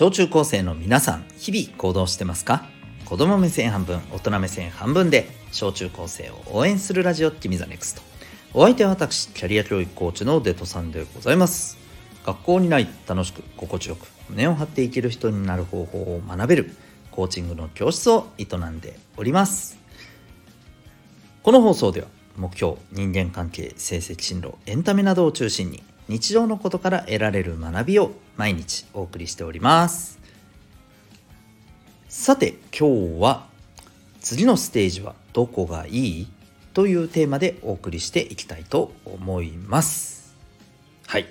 小中高生の皆さん日々行動してますか？子供目線半分大人目線半分で小中高生を応援するラジオ君 the NEXT。お相手は私キャリア教育コーチのデトさんでございます。学校にない楽しく心地よく胸を張って生きる人になる方法を学べるコーチングの教室を営んでおります。この放送では目標人間関係成績進路エンタメなどを中心に日常のことから得られる学びを毎日お送りしております。さて今日は次のステージはどこがいいというテーマでお送りしていきたいと思います。はい。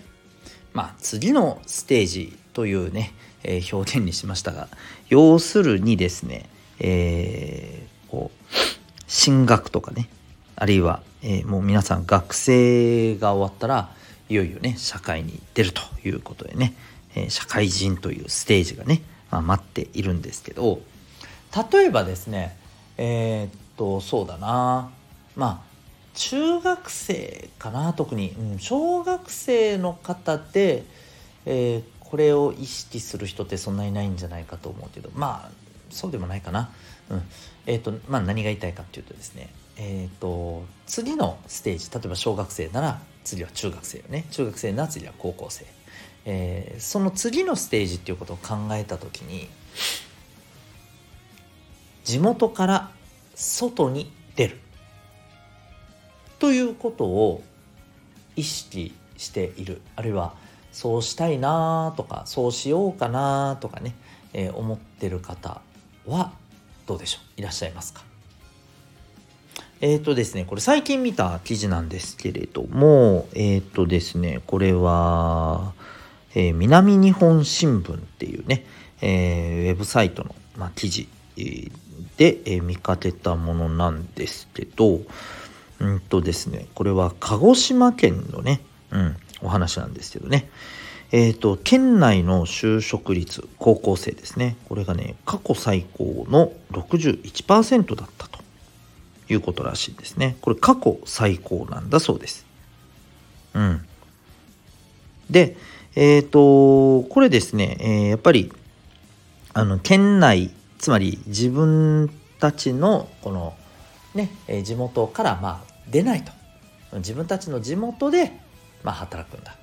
まあ次のステージというね、えー、表現にしましたが要するにですね、えー、こう進学とかねあるいは、えー、もう皆さん学生が終わったらいよいよね社会に出るということでね、え、社会人というステージがね、まあ、待っているんですけど例えばですねえー、っとそうだなまあ中学生かな特に、うん、小学生の方で、えー、これを意識する人ってそんなにないんじゃないかと思うけどまあそうでもないかな。うん、えっ、とまあ何が言いたいかっていうとですねえっ、と次のステージ例えば小学生なら次は中学生よね。中学生なら次は高校生、えー、その次のステージっていうことを考えた時に地元から外に出る。ということを意識している。あるいはそうしたいなとかそうしようかなとかね、えー、思ってる方はどうでしょう？いらっしゃいますか？えっ、ー、とですね、これ最近見た記事なんですけれども、えっ、ー、とですね、これは、えー、南日本新聞っていうね、えウェブサイトの、まあ、記事で、え見かけたものなんですけど、うんとですね、これは鹿児島県のね、うん、お話なんですけどね、えっ、と、県内の就職率、高校生ですね、これがね、過去最高の61%だったと。いうことらしいですね。これ過去最高なんだそうです。うん。で、えっ、ー、と、これですね、えー、やっぱり、あの、県内、つまり自分たちの、この、ね、地元からまあ出ないと。自分たちの地元で、まあ、働くんだ。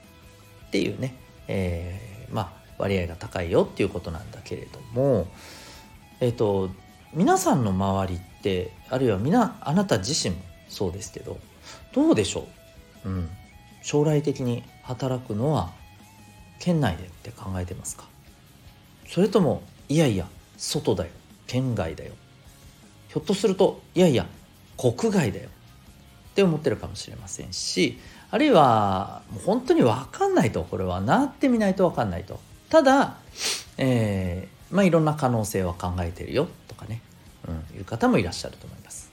っていうね、えー、まあ、割合が高いよっていうことなんだけれども、えっ、ー、と、皆さんの周りってあるいは皆あなた自身もそうですけどどうでしょう、うん、将来的に働くのは県内でって考えてますか？それともいやいや外だよ県外だよ。ひょっとするといやいや国外だよ。って思ってるかもしれませんしあるいはもう本当に分かんないとこれはなってみないと分かんないと。ただ、えー、まあいろんな可能性は考えてるよとかね、方もいらっしゃると思います。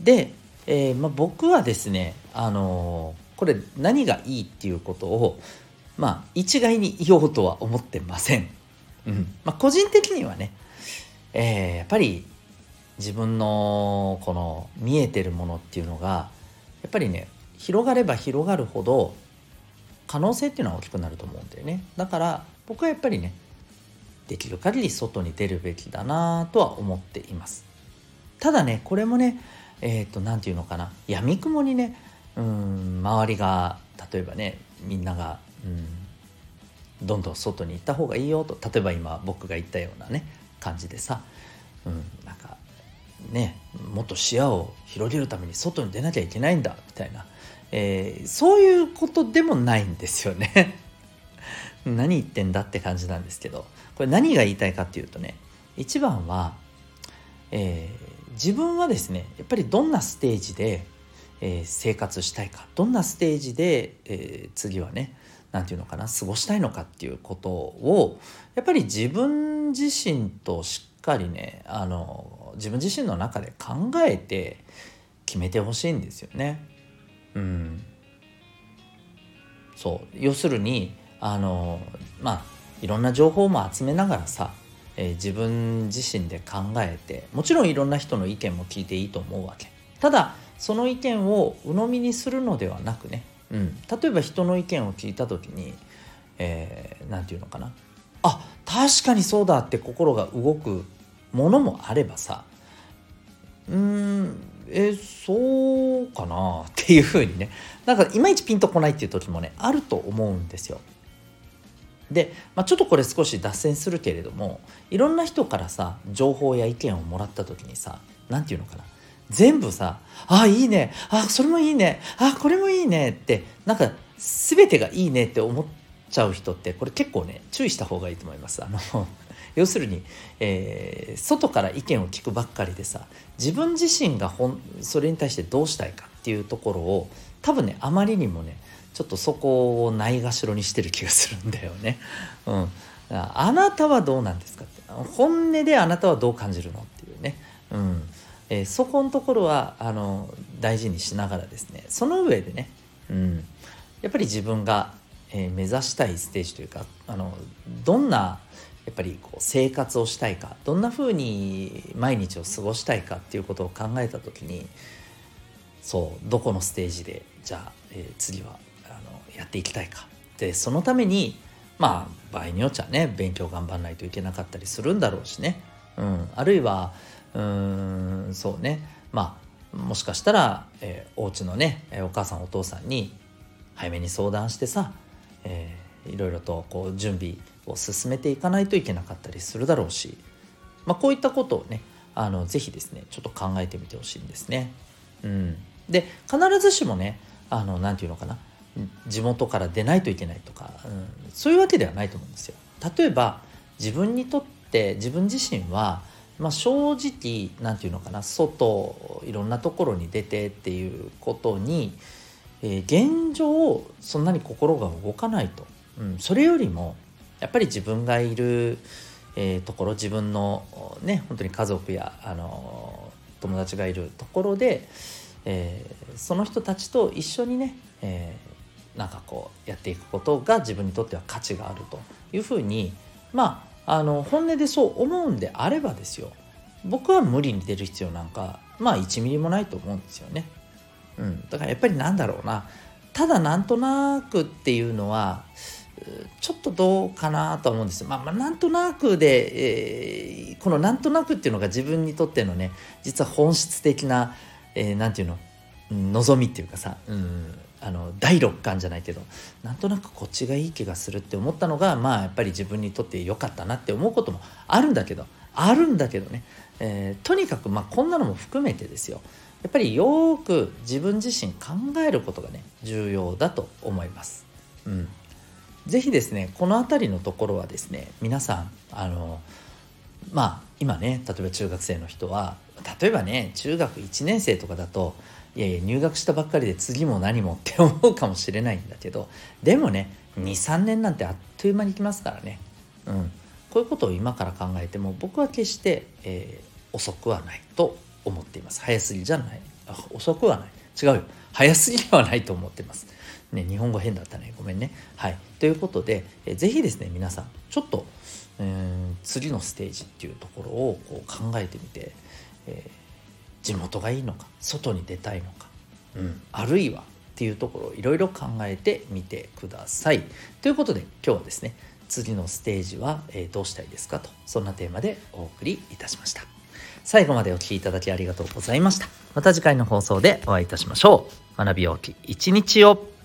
で、えー、まあ、僕はですね、あのー、これ何がいいっていうことを、まあ、一概に言おうとは思ってません。うんまあ、個人的にはね、えー、やっぱり自分のこの見えてるものっていうのがやっぱりね広がれば広がるほど可能性っていうのは大きくなると思うんだよねだから僕はやっぱりねできる限り外に出るべきだなとは思っています。ただねこれもねえっ、ー、と何て言うのかな。やみくもにねうん周りが例えばねみんながうんどんどん外に行った方がいいよと。例えば今僕が言ったようなね感じでさ、うん、なんかねもっと視野を広げるために外に出なきゃいけないんだみたいな、えー、そういうことでもないんですよね。何言ってんだって感じなんですけどこれ何が言いたいかっていうとね一番は、えー、自分はですねやっぱりどんなステージで、えー、生活したいかどんなステージで、えー、次はね何て言うのかな過ごしたいのかっていうことをやっぱり自分自身としっかりねあの自分自身の中で考えて決めてほしいんですよね。うん、そう要するにあのまあいろんな情報も集めながらさ、えー、自分自身で考えてもちろんいろんな人の意見も聞いていいと思うわけ。ただその意見を鵜呑みにするのではなくね、うん、例えば人の意見を聞いた時に何、えー、て言うのかな。あ確かにそうだって心が動くものもあればさうんえそうかなっていうふうにね。なんかいまいちピンとこないっていう時もねあると思うんですよ。で、まあ、ちょっとこれ少し脱線するけれどもいろんな人からさ情報や意見をもらった時にさ何て言うのかな全部さ「あいいねあそれもいいねあこれもいいね」ってなんか全てがいいねって思っちゃう人ってこれ結構ね注意した方がいいと思います。あの 要するに、えー、外から意見を聞くばっかりでさ自分自身がほんそれに対してどうしたいかっていうところを多分ねあまりにもねちょっとそこをないがしろにしてる気がするんだよね。うん、あなたはどうなんですかって。本音であなたはどう感じるのっていうね。うん。えー、そこのところはあの大事にしながらですね。その上でね、うん、やっぱり自分が、えー、目指したいステージというかあのどんなやっぱりこう生活をしたいかどんなふうに毎日を過ごしたいかっていうことを考えた時にそうどこのステージでじゃあ、えー、次はやっていきたいか。でそのためにまあ場合によっちゃね勉強頑張んないといけなかったりするんだろうしね、うん、あるいはうんそうね。まあもしかしたら、えー、お家のねお母さんお父さんに早めに相談してさ、えー、いろいろとこう準備を進めていかないといけなかったりするだろうし、まあ、こういったことをねあのぜひですねちょっと考えてみてほしいんですね。うん、で必ずしもねあのなて言うのかな。地元から出ないといけないとか、うん、そういうわけではないと思うんですよ。例えば自分にとって自分自身は、まあ、正直何て言うのかな外いろんなところに出てっていうことに、えー、現状そんなに心が動かないと、うん、それよりもやっぱり自分がいる、えー、ところ自分のね本当に家族やあの友達がいるところで、えー、その人たちと一緒にね、えー、なんかこうやっていくことが自分にとっては価値があるというふうにまああの本音でそう思うんであればですよ。僕は無理に出る必要なんかまあ1ミリもないと思うんですよね。うん、だからやっぱりなんだろうな。ただなんとなくっていうのはちょっとどうかなと思うんですまあ、まあ、なんとなくで、えー、このなんとなくっていうのが自分にとってのね実は本質的な、えー、なんていうの？望みっていうかさ、うん、あの第六感じゃないけどなんとなくこっちがいい気がするって思ったのがまあやっぱり自分にとって良かったなって思うこともあるんだけどあるんだけどね、えー、とにかくまあこんなのも含めてですよ。やっぱりよく自分自身考えることがね重要だと思います。うん、ぜひですねこの辺りのところはですね皆さんあのまあ今ね例えば中学生の人は例えばね中学1年生とかだといやいや入学したばっかりで次も何もって思うかもしれないんだけどでもね23年なんてあっという間に来ますからね、うん、こういうことを今から考えても僕は決して、えー、遅くはないと思っています。早すぎじゃない。遅くはない。違うよ。早すぎではないと思ってます。ね、日本語変だったね。ごめんね。はい。ということで、えー、ぜひですね、皆さん、ちょっと、えー、次のステージっていうところをこう考えてみて、えー、地元がいいのか、外に出たいのか、うん、あるいはっていうところをいろいろ考えてみてください。ということで、今日はですね、次のステージは、えどうしたいですかと、そんなテーマでお送りいたしました。最後までお聴きいただきありがとうございました。また次回の放送でお会いいたしましょう。学びようき一日を